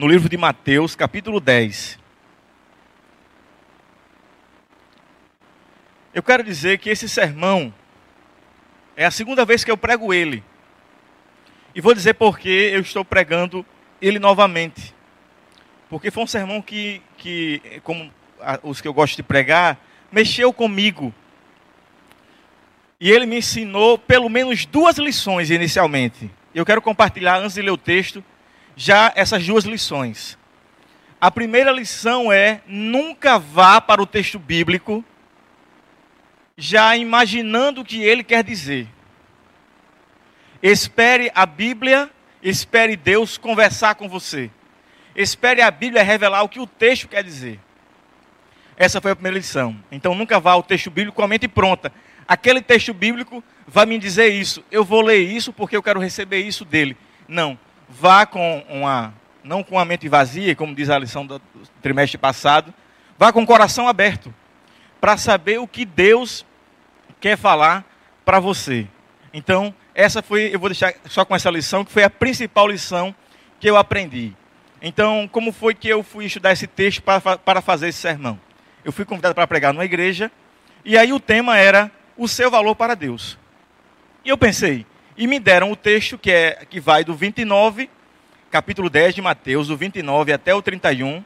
no livro de Mateus, capítulo 10. Eu quero dizer que esse sermão é a segunda vez que eu prego ele. E vou dizer por que eu estou pregando ele novamente. Porque foi um sermão que, que como os que eu gosto de pregar, mexeu comigo. E ele me ensinou pelo menos duas lições inicialmente. Eu quero compartilhar, antes de ler o texto, já essas duas lições. A primeira lição é: nunca vá para o texto bíblico já imaginando o que ele quer dizer. Espere a Bíblia, espere Deus conversar com você. Espere a Bíblia revelar o que o texto quer dizer. Essa foi a primeira lição. Então nunca vá ao texto bíblico com a mente pronta. Aquele texto bíblico vai me dizer isso. Eu vou ler isso porque eu quero receber isso dele. Não. Vá com uma, não com a mente vazia, como diz a lição do trimestre passado. Vá com o coração aberto para saber o que Deus quer falar para você. Então, essa foi, eu vou deixar só com essa lição, que foi a principal lição que eu aprendi. Então, como foi que eu fui estudar esse texto para, para fazer esse sermão? Eu fui convidado para pregar numa igreja, e aí o tema era o seu valor para Deus. E eu pensei, e me deram o texto que, é, que vai do 29, capítulo 10 de Mateus, do 29 até o 31,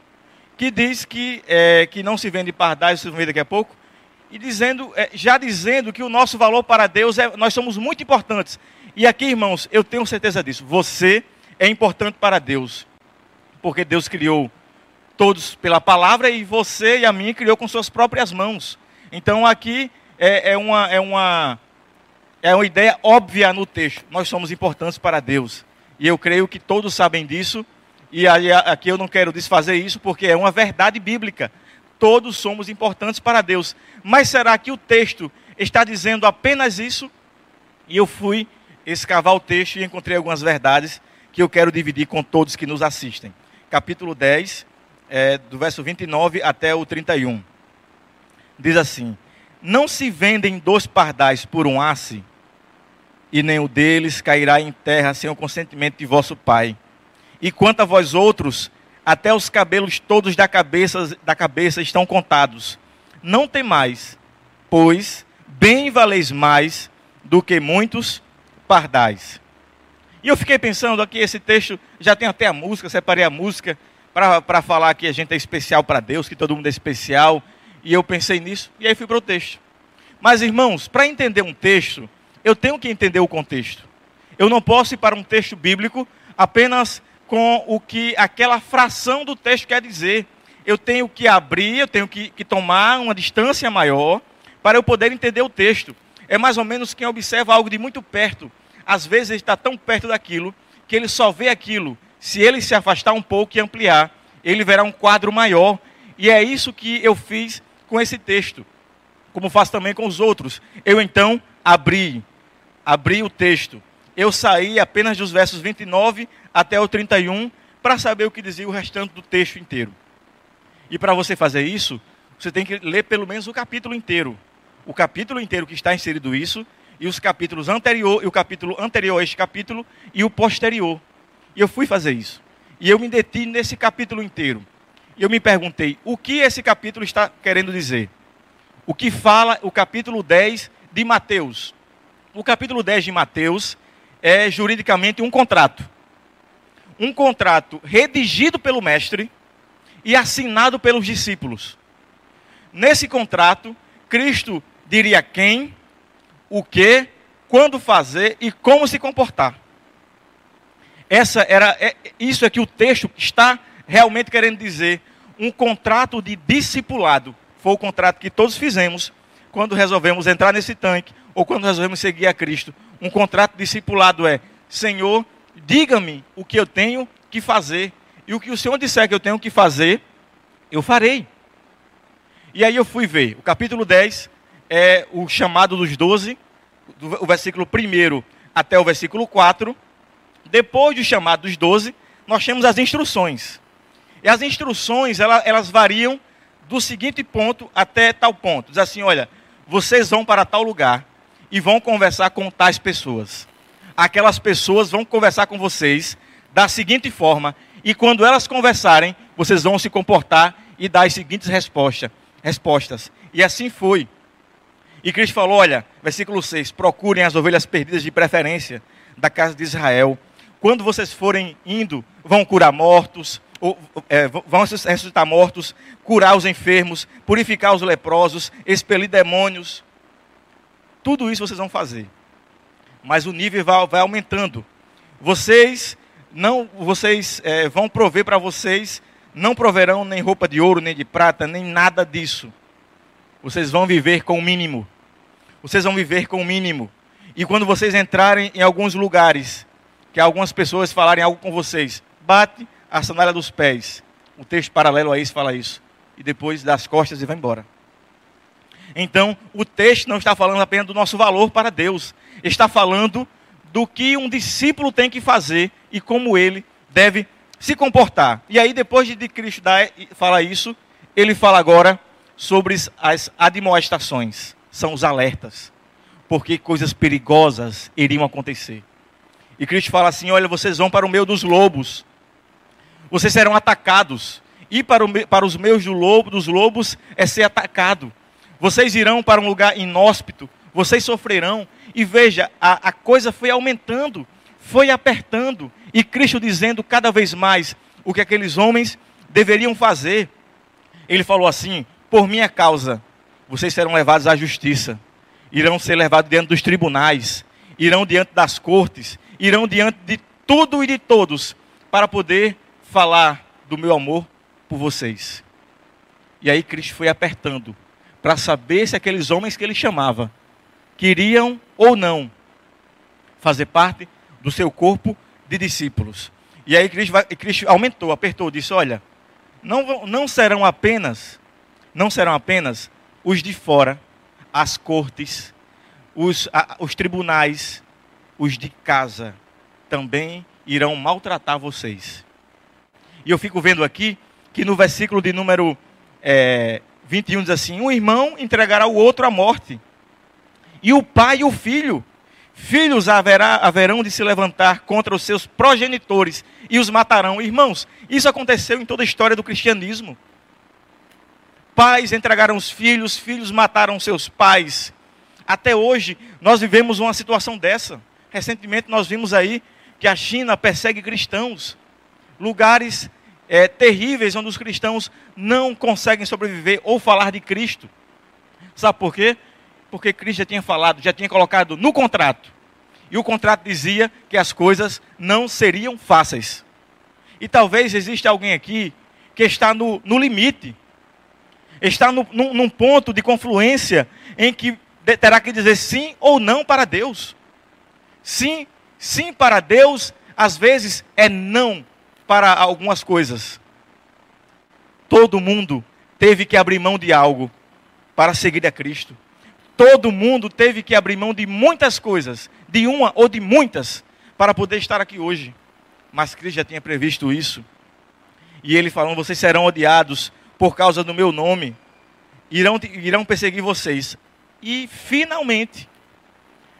que diz que, é, que não se vende pardais, vocês vão ver daqui a pouco, e dizendo, é, já dizendo que o nosso valor para Deus é, nós somos muito importantes. E aqui, irmãos, eu tenho certeza disso. Você é importante para Deus, porque Deus criou todos pela palavra e você e a mim criou com suas próprias mãos. Então aqui é, é uma é uma é uma ideia óbvia no texto. Nós somos importantes para Deus e eu creio que todos sabem disso. E aqui eu não quero desfazer isso porque é uma verdade bíblica. Todos somos importantes para Deus. Mas será que o texto está dizendo apenas isso? E eu fui escavar o texto e encontrei algumas verdades que eu quero dividir com todos que nos assistem. Capítulo 10, é, do verso 29 até o 31. Diz assim: Não se vendem dois pardais por um asse, e nenhum deles cairá em terra sem o consentimento de vosso Pai. E quanto a vós outros, até os cabelos todos da cabeça, da cabeça estão contados. Não temais, pois bem valeis mais do que muitos pardais. E eu fiquei pensando aqui, esse texto já tem até a música, separei a música para falar que a gente é especial para Deus, que todo mundo é especial. E eu pensei nisso, e aí fui para o texto. Mas, irmãos, para entender um texto, eu tenho que entender o contexto. Eu não posso ir para um texto bíblico apenas com o que aquela fração do texto quer dizer. Eu tenho que abrir, eu tenho que, que tomar uma distância maior para eu poder entender o texto. É mais ou menos quem observa algo de muito perto. Às vezes ele está tão perto daquilo que ele só vê aquilo. Se ele se afastar um pouco e ampliar, ele verá um quadro maior. E é isso que eu fiz com esse texto, como faço também com os outros. Eu então abri, abri o texto. Eu saí apenas dos versos 29 até o 31 para saber o que dizia o restante do texto inteiro. E para você fazer isso, você tem que ler pelo menos o capítulo inteiro. O capítulo inteiro que está inserido isso e os capítulos anterior e o capítulo anterior a este capítulo e o posterior. E eu fui fazer isso. E eu me detive nesse capítulo inteiro. E eu me perguntei, o que esse capítulo está querendo dizer? O que fala o capítulo 10 de Mateus? O capítulo 10 de Mateus é juridicamente um contrato um contrato redigido pelo mestre e assinado pelos discípulos. Nesse contrato, Cristo diria quem, o que, quando fazer e como se comportar. Essa era é, isso é que o texto está realmente querendo dizer, um contrato de discipulado. Foi o contrato que todos fizemos quando resolvemos entrar nesse tanque ou quando resolvemos seguir a Cristo. Um contrato discipulado é: Senhor, diga-me o que eu tenho que fazer. E o que o Senhor disser que eu tenho que fazer, eu farei. E aí eu fui ver. O capítulo 10 é o chamado dos doze, o versículo 1 até o versículo 4. Depois do chamado dos doze, nós temos as instruções. E as instruções, elas, elas variam do seguinte ponto até tal ponto. Diz assim, olha, vocês vão para tal lugar e vão conversar com tais pessoas aquelas pessoas vão conversar com vocês da seguinte forma, E quando elas conversarem, vocês vão se comportar e dar as seguintes respostas. respostas. E assim foi. E Cristo falou: olha, versículo 6: procurem as ovelhas perdidas de preferência da casa de Israel. Quando vocês forem indo, vão curar mortos, ou, é, vão ressuscitar mortos, curar os enfermos, purificar os leprosos, expelir demônios. Tudo isso vocês vão fazer. Mas o nível vai, vai aumentando. Vocês não, vocês é, vão prover para vocês, não proverão nem roupa de ouro, nem de prata, nem nada disso. Vocês vão viver com o mínimo. Vocês vão viver com o mínimo. E quando vocês entrarem em alguns lugares, que algumas pessoas falarem algo com vocês, bate a sandália dos pés. O texto paralelo a isso fala isso. E depois das costas e vai embora. Então, o texto não está falando apenas do nosso valor para Deus, está falando do que um discípulo tem que fazer e como ele deve se comportar. E aí, depois de Cristo falar isso, ele fala agora sobre as admoestações, são os alertas, porque coisas perigosas iriam acontecer. E Cristo fala assim: olha, vocês vão para o meio dos lobos, vocês serão atacados, e para, o, para os meios do lobo, dos lobos é ser atacado. Vocês irão para um lugar inóspito, vocês sofrerão. E veja, a, a coisa foi aumentando, foi apertando, e Cristo dizendo cada vez mais o que aqueles homens deveriam fazer. Ele falou assim: por minha causa, vocês serão levados à justiça, irão ser levados diante dos tribunais, irão diante das cortes, irão diante de tudo e de todos, para poder falar do meu amor por vocês. E aí Cristo foi apertando para saber se aqueles homens que ele chamava queriam ou não fazer parte do seu corpo de discípulos. E aí Cristo, vai, Cristo aumentou, apertou, disse: Olha, não, não serão apenas, não serão apenas os de fora, as cortes, os, a, os tribunais, os de casa também irão maltratar vocês. E eu fico vendo aqui que no versículo de número é, 21 diz assim: Um irmão entregará o outro à morte, e o pai e o filho. Filhos haverá, haverão de se levantar contra os seus progenitores e os matarão. Irmãos, isso aconteceu em toda a história do cristianismo. Pais entregaram os filhos, filhos mataram seus pais. Até hoje, nós vivemos uma situação dessa. Recentemente, nós vimos aí que a China persegue cristãos. Lugares é, terríveis onde os cristãos não conseguem sobreviver ou falar de Cristo. Sabe por quê? Porque Cristo já tinha falado, já tinha colocado no contrato. E o contrato dizia que as coisas não seriam fáceis. E talvez exista alguém aqui que está no, no limite, está no, num, num ponto de confluência em que terá que dizer sim ou não para Deus. Sim, sim para Deus, às vezes é não para algumas coisas. Todo mundo teve que abrir mão de algo para seguir a Cristo. Todo mundo teve que abrir mão de muitas coisas, de uma ou de muitas, para poder estar aqui hoje. Mas Cristo já tinha previsto isso. E ele falou: vocês serão odiados por causa do meu nome, irão, irão perseguir vocês. E finalmente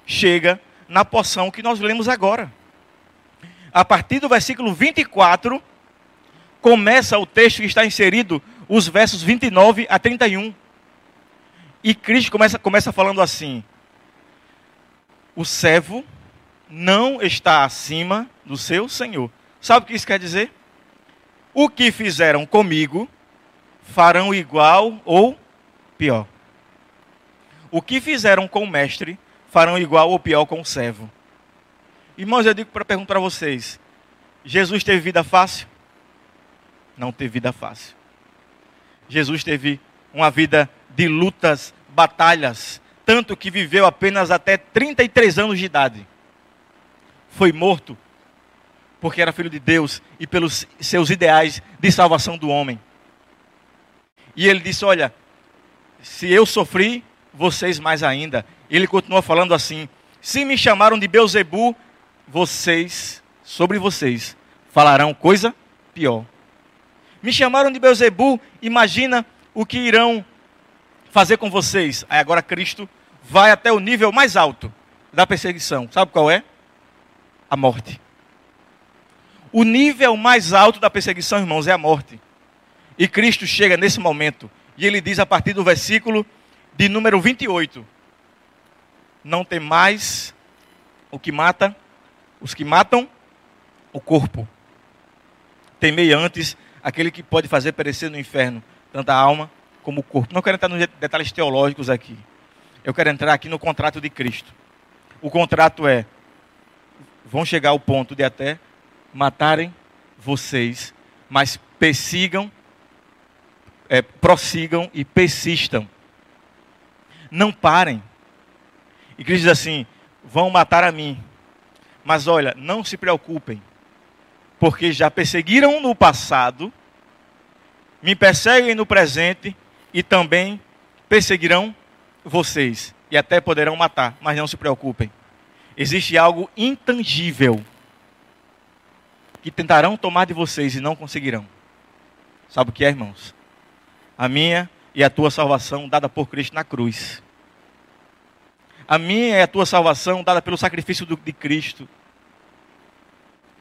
chega na porção que nós lemos agora a partir do versículo 24, começa o texto que está inserido, os versos 29 a 31. E Cristo começa, começa falando assim: O servo não está acima do seu senhor. Sabe o que isso quer dizer? O que fizeram comigo, farão igual ou pior. O que fizeram com o mestre, farão igual ou pior com o servo. Irmãos, eu digo para perguntar para vocês: Jesus teve vida fácil? Não teve vida fácil. Jesus teve uma vida de lutas, batalhas, tanto que viveu apenas até 33 anos de idade. Foi morto porque era filho de Deus e pelos seus ideais de salvação do homem. E ele disse: Olha, se eu sofri, vocês mais ainda. Ele continua falando assim: Se me chamaram de Beuzebu, vocês, sobre vocês, falarão coisa pior. Me chamaram de Beuzebu, imagina o que irão fazer com vocês. Aí agora Cristo vai até o nível mais alto da perseguição. Sabe qual é? A morte. O nível mais alto da perseguição, irmãos, é a morte. E Cristo chega nesse momento e ele diz a partir do versículo de número 28: Não tem mais o que mata, os que matam o corpo. Temei antes aquele que pode fazer perecer no inferno tanto a alma como o corpo. Não quero entrar nos detalhes teológicos aqui. Eu quero entrar aqui no contrato de Cristo. O contrato é: vão chegar ao ponto de até matarem vocês, mas persigam, é, prossigam e persistam. Não parem. E Cristo diz assim: vão matar a mim. Mas olha, não se preocupem, porque já perseguiram no passado, me perseguem no presente e também perseguirão vocês e até poderão matar, mas não se preocupem. Existe algo intangível que tentarão tomar de vocês e não conseguirão. Sabe o que é, irmãos? A minha e a tua salvação dada por Cristo na cruz. A minha e a tua salvação dada pelo sacrifício de Cristo.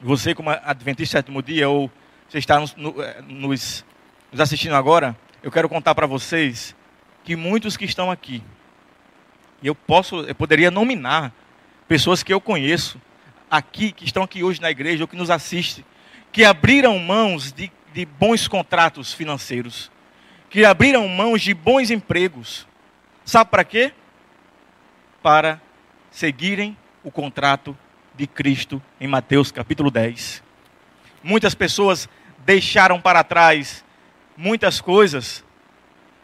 Você, como adventista sétimo dia, ou você está nos, nos, nos assistindo agora, eu quero contar para vocês que muitos que estão aqui, e eu posso, eu poderia nominar pessoas que eu conheço aqui, que estão aqui hoje na igreja, ou que nos assistem, que abriram mãos de, de bons contratos financeiros, que abriram mãos de bons empregos. Sabe para quê? Para seguirem o contrato de Cristo em Mateus capítulo 10. Muitas pessoas deixaram para trás muitas coisas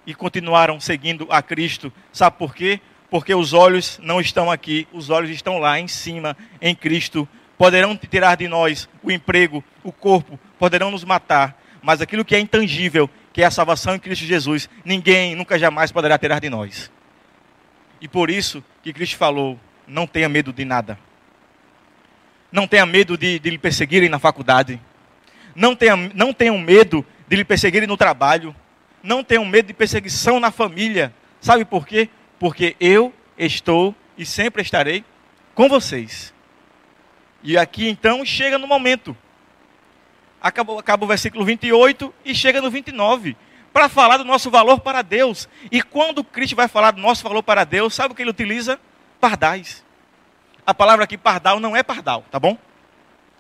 e continuaram seguindo a Cristo. Sabe por quê? porque os olhos não estão aqui, os olhos estão lá em cima, em Cristo. Poderão tirar de nós o emprego, o corpo, poderão nos matar, mas aquilo que é intangível, que é a salvação em Cristo Jesus, ninguém nunca jamais poderá tirar de nós. E por isso que Cristo falou: não tenha medo de nada. Não tenha medo de, de lhe perseguirem na faculdade. Não, tenha, não tenham medo de lhe perseguirem no trabalho. Não tenham medo de perseguição na família. Sabe por quê? porque eu estou e sempre estarei com vocês. E aqui então chega no momento. Acaba, acaba o versículo 28 e chega no 29 para falar do nosso valor para Deus. E quando Cristo vai falar do nosso valor para Deus, sabe o que ele utiliza? Pardais. A palavra aqui pardal não é pardal, tá bom?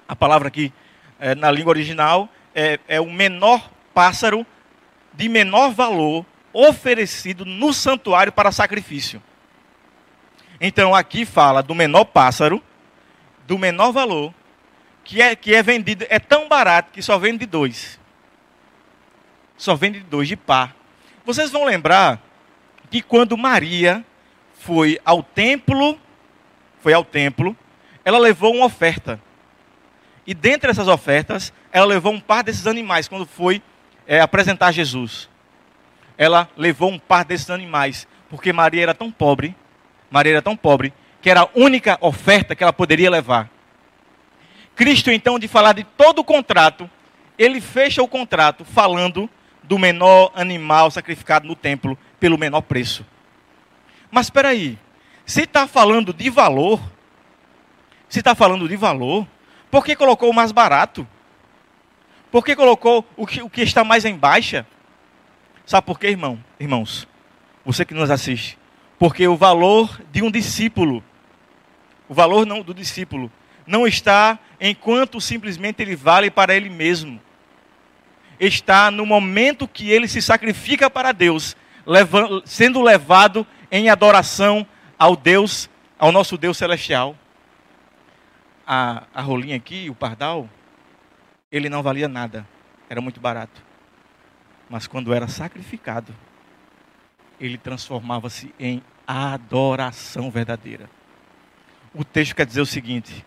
A palavra aqui é, na língua original é, é o menor pássaro de menor valor oferecido no santuário para sacrifício. Então aqui fala do menor pássaro, do menor valor, que é, que é vendido, é tão barato que só vende de dois. Só vende de dois de par. Vocês vão lembrar que quando Maria foi ao templo, foi ao templo, ela levou uma oferta. E dentre essas ofertas, ela levou um par desses animais quando foi é, apresentar Jesus ela levou um par desses animais, porque Maria era tão pobre, Maria era tão pobre, que era a única oferta que ela poderia levar. Cristo, então, de falar de todo o contrato, ele fecha o contrato falando do menor animal sacrificado no templo pelo menor preço. Mas espera aí, se está falando de valor, se está falando de valor, por que colocou o mais barato? Por que colocou o que, o que está mais em baixa? Sabe por quê, irmão? Irmãos, você que nos assiste. Porque o valor de um discípulo, o valor não, do discípulo, não está enquanto simplesmente ele vale para ele mesmo. Está no momento que ele se sacrifica para Deus, levando, sendo levado em adoração ao Deus, ao nosso Deus celestial. A, a rolinha aqui, o pardal, ele não valia nada, era muito barato mas quando era sacrificado, ele transformava-se em adoração verdadeira. O texto quer dizer o seguinte: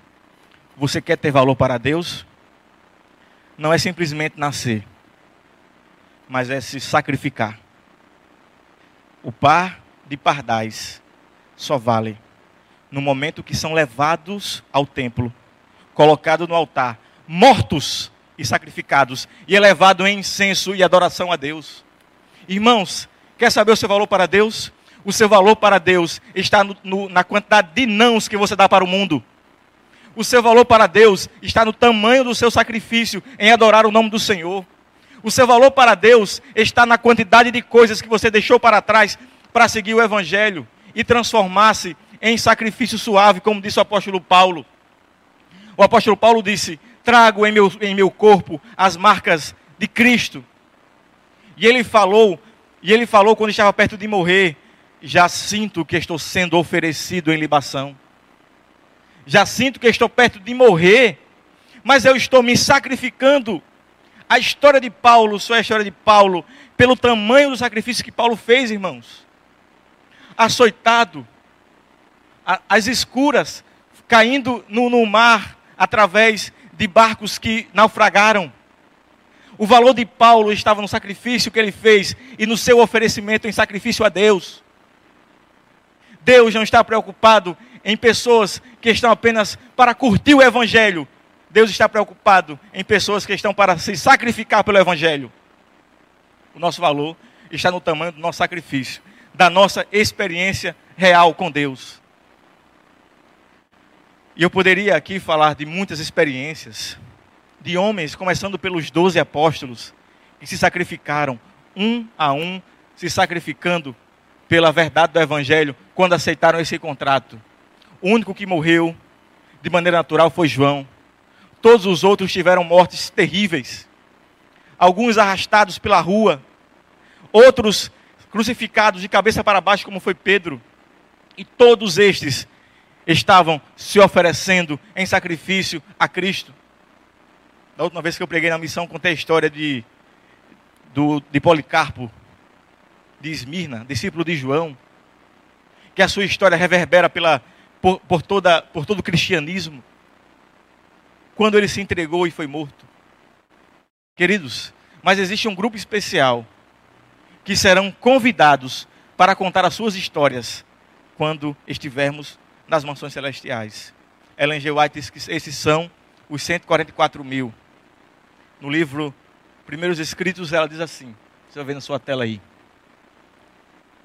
você quer ter valor para Deus? Não é simplesmente nascer, mas é se sacrificar. O par de pardais só vale no momento que são levados ao templo, colocados no altar, mortos e sacrificados, e elevado em incenso e adoração a Deus. Irmãos, quer saber o seu valor para Deus? O seu valor para Deus está no, no, na quantidade de nãos que você dá para o mundo. O seu valor para Deus está no tamanho do seu sacrifício em adorar o nome do Senhor. O seu valor para Deus está na quantidade de coisas que você deixou para trás para seguir o Evangelho e transformar-se em sacrifício suave, como disse o apóstolo Paulo. O apóstolo Paulo disse: Trago em meu, em meu corpo as marcas de Cristo. E ele falou, e ele falou quando estava perto de morrer: Já sinto que estou sendo oferecido em libação. Já sinto que estou perto de morrer, mas eu estou me sacrificando a história de Paulo só é a história de Paulo pelo tamanho do sacrifício que Paulo fez, irmãos. Açoitado, as escuras, caindo no, no mar através de barcos que naufragaram. O valor de Paulo estava no sacrifício que ele fez e no seu oferecimento em sacrifício a Deus. Deus não está preocupado em pessoas que estão apenas para curtir o Evangelho, Deus está preocupado em pessoas que estão para se sacrificar pelo Evangelho. O nosso valor está no tamanho do nosso sacrifício, da nossa experiência real com Deus. E eu poderia aqui falar de muitas experiências, de homens, começando pelos doze apóstolos, que se sacrificaram um a um, se sacrificando pela verdade do Evangelho, quando aceitaram esse contrato. O único que morreu de maneira natural foi João. Todos os outros tiveram mortes terríveis. Alguns arrastados pela rua, outros crucificados de cabeça para baixo, como foi Pedro. E todos estes estavam se oferecendo em sacrifício a Cristo. Da última vez que eu preguei na missão, contei a história de, do, de Policarpo, de Esmirna, discípulo de João, que a sua história reverbera pela, por, por, toda, por todo o cristianismo quando ele se entregou e foi morto. Queridos, mas existe um grupo especial que serão convidados para contar as suas histórias quando estivermos nas mansões celestiais. Ellen G. White diz que esses são os 144 mil. No livro Primeiros Escritos, ela diz assim: você vai ver na sua tela aí.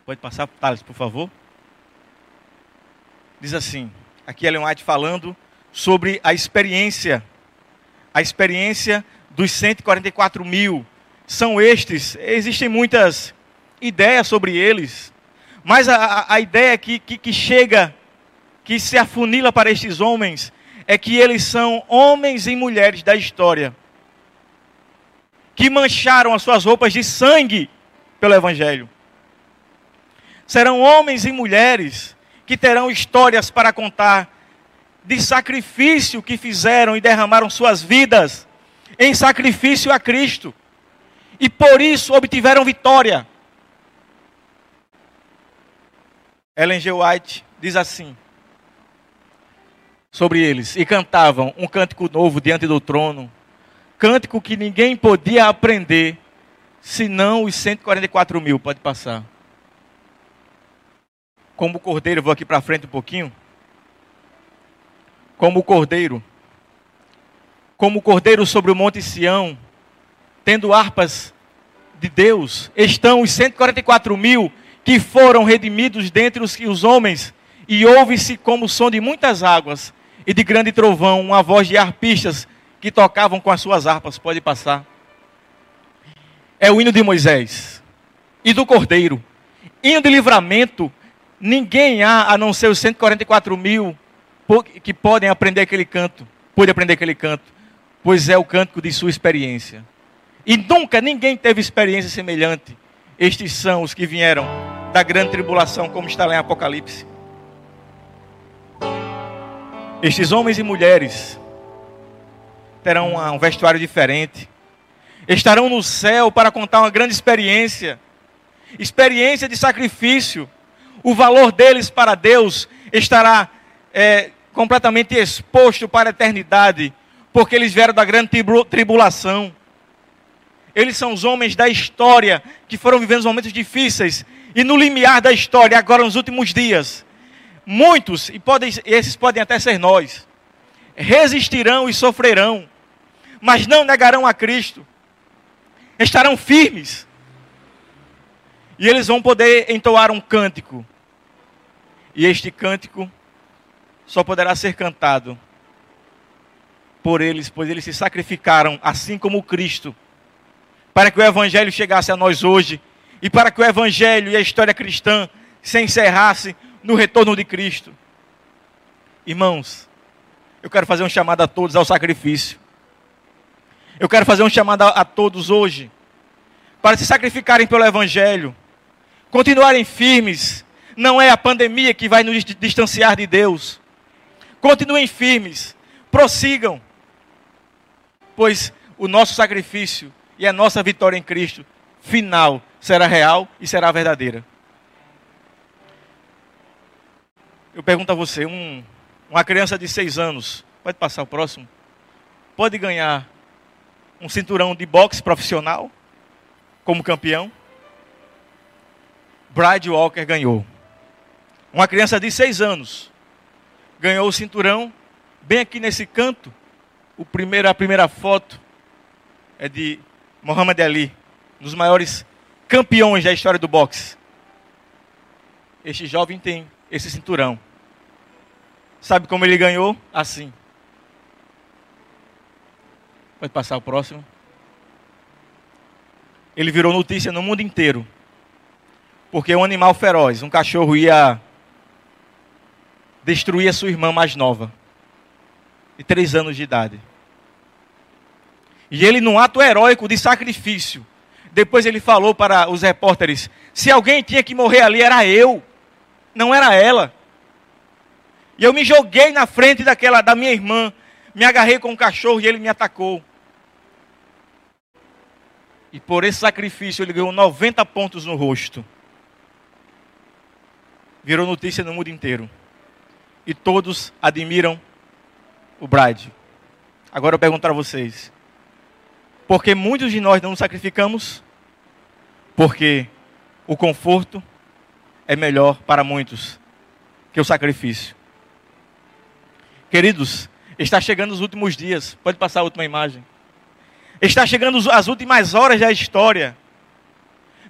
Pode passar, Thales, por favor. Diz assim: aqui Ellen White falando sobre a experiência, a experiência dos 144 mil. São estes, existem muitas ideias sobre eles, mas a, a ideia que, que, que chega, que se afunila para estes homens, é que eles são homens e mulheres da história, que mancharam as suas roupas de sangue pelo Evangelho. Serão homens e mulheres que terão histórias para contar de sacrifício que fizeram e derramaram suas vidas em sacrifício a Cristo. E por isso obtiveram vitória. Ellen G. White diz assim sobre eles: E cantavam um cântico novo diante do trono, cântico que ninguém podia aprender, senão os 144 mil. Pode passar. Como cordeiro, vou aqui para frente um pouquinho como o cordeiro, como o cordeiro sobre o monte Sião, tendo harpas de Deus, estão os 144 mil que foram redimidos dentre os, os homens, e ouve-se como o som de muitas águas e de grande trovão, uma voz de arpistas que tocavam com as suas harpas. Pode passar. É o hino de Moisés e do cordeiro. Hino de livramento, ninguém há a não ser os 144 mil que podem aprender aquele canto, pode aprender aquele canto, pois é o cântico de sua experiência. E nunca ninguém teve experiência semelhante. Estes são os que vieram da grande tribulação, como está lá em Apocalipse. Estes homens e mulheres terão um vestuário diferente. Estarão no céu para contar uma grande experiência experiência de sacrifício. O valor deles para Deus estará é, completamente exposto para a eternidade, porque eles vieram da grande tribulação. Eles são os homens da história que foram vivendo momentos difíceis e no limiar da história, agora nos últimos dias, muitos, e podem, esses podem até ser nós, resistirão e sofrerão, mas não negarão a Cristo, estarão firmes, e eles vão poder entoar um cântico, e este cântico só poderá ser cantado por eles, pois eles se sacrificaram assim como Cristo, para que o Evangelho chegasse a nós hoje e para que o Evangelho e a história cristã se encerrasse no retorno de Cristo. Irmãos, eu quero fazer um chamado a todos ao sacrifício. Eu quero fazer um chamado a, a todos hoje para se sacrificarem pelo Evangelho, continuarem firmes. Não é a pandemia que vai nos distanciar de Deus. Continuem firmes, prossigam, pois o nosso sacrifício e a nossa vitória em Cristo final será real e será verdadeira. Eu pergunto a você, um, uma criança de seis anos, pode passar o próximo, pode ganhar um cinturão de boxe profissional como campeão? Bride Walker ganhou. Uma criança de seis anos ganhou o cinturão bem aqui nesse canto. O primeiro, a primeira foto é de Muhammad Ali, um dos maiores campeões da história do boxe. Este jovem tem esse cinturão. Sabe como ele ganhou? Assim. Pode passar o próximo. Ele virou notícia no mundo inteiro. Porque um animal feroz, um cachorro, ia destruir a sua irmã mais nova, de três anos de idade. E ele, num ato heróico de sacrifício, depois ele falou para os repórteres: se alguém tinha que morrer ali, era eu, não era ela. E eu me joguei na frente daquela da minha irmã, me agarrei com o cachorro e ele me atacou. E por esse sacrifício ele ganhou 90 pontos no rosto. Virou notícia no mundo inteiro. E todos admiram o Bride. Agora eu pergunto para vocês: porque muitos de nós não nos sacrificamos? Porque o conforto é melhor para muitos que o sacrifício. Queridos, está chegando os últimos dias. Pode passar a última imagem. Está chegando as últimas horas da história.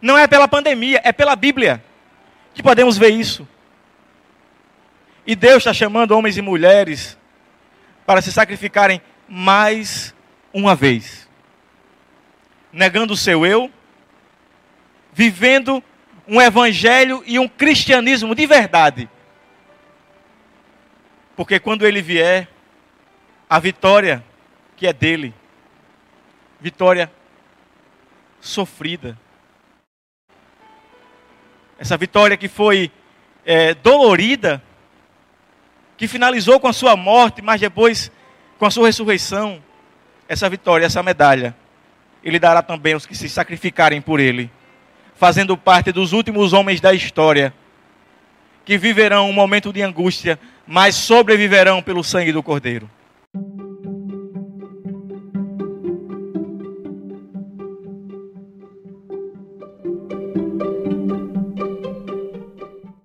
Não é pela pandemia, é pela Bíblia que podemos ver isso. E Deus está chamando homens e mulheres para se sacrificarem mais uma vez negando o seu eu, vivendo um evangelho e um cristianismo de verdade. Porque quando ele vier, a vitória que é dele, vitória sofrida, essa vitória que foi é, dolorida, que finalizou com a sua morte, mas depois com a sua ressurreição, essa vitória, essa medalha ele dará também aos que se sacrificarem por ele, fazendo parte dos últimos homens da história, que viverão um momento de angústia, mas sobreviverão pelo sangue do Cordeiro.